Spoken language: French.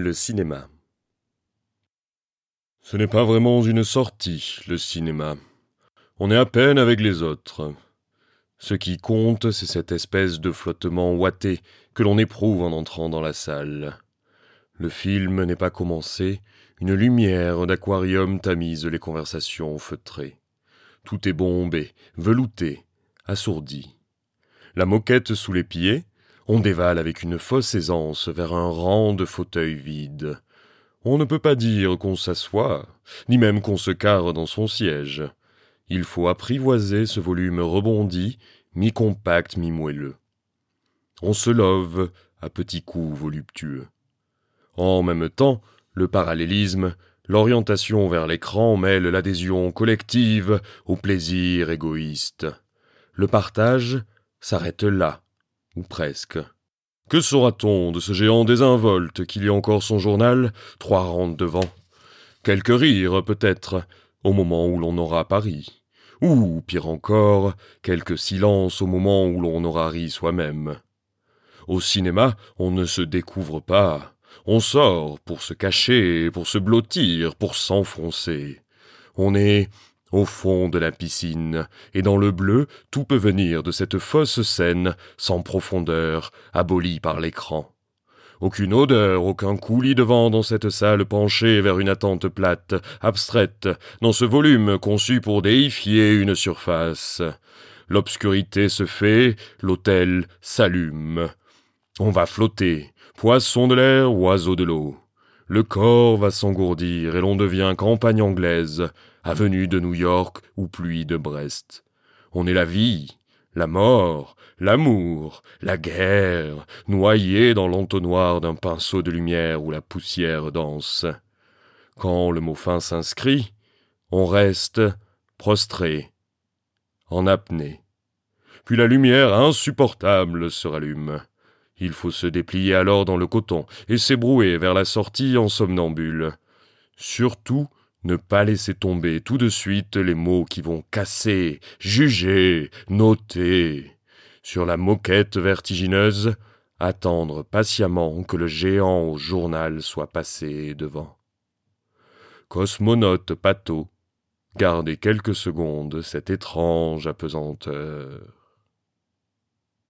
Le cinéma. Ce n'est pas vraiment une sortie, le cinéma. On est à peine avec les autres. Ce qui compte, c'est cette espèce de flottement ouaté que l'on éprouve en entrant dans la salle. Le film n'est pas commencé, une lumière d'aquarium tamise les conversations feutrées. Tout est bombé, velouté, assourdi. La moquette sous les pieds, on dévale avec une fausse aisance vers un rang de fauteuils vides. On ne peut pas dire qu'on s'assoit, ni même qu'on se carre dans son siège. Il faut apprivoiser ce volume rebondi, mi-compact, mi-moelleux. On se love à petits coups voluptueux. En même temps, le parallélisme, l'orientation vers l'écran mêle l'adhésion collective au plaisir égoïste. Le partage s'arrête là, presque. Que saura-t-on de ce géant désinvolte qui lit encore son journal, trois rangs devant? Quelques rires, peut-être, au moment où l'on aura Paris. Ou, pire encore, quelques silences au moment où l'on aura ri soi-même. Au cinéma, on ne se découvre pas. On sort pour se cacher, pour se blottir, pour s'enfoncer. On est au fond de la piscine, et dans le bleu, tout peut venir de cette fausse scène, sans profondeur, abolie par l'écran. Aucune odeur, aucun coulis de vent dans cette salle penchée vers une attente plate, abstraite, dans ce volume conçu pour déifier une surface. L'obscurité se fait, l'autel s'allume. On va flotter, poisson de l'air, oiseau de l'eau. Le corps va s'engourdir et l'on devient campagne anglaise, avenue de New York ou pluie de Brest. On est la vie, la mort, l'amour, la guerre, noyé dans l'entonnoir d'un pinceau de lumière où la poussière danse. Quand le mot fin s'inscrit, on reste prostré, en apnée. Puis la lumière insupportable se rallume. Il faut se déplier alors dans le coton et s'ébrouer vers la sortie en somnambule. Surtout, ne pas laisser tomber tout de suite les mots qui vont casser, juger, noter. Sur la moquette vertigineuse, attendre patiemment que le géant au journal soit passé devant. Cosmonaute Pato, gardez quelques secondes cette étrange apesanteur.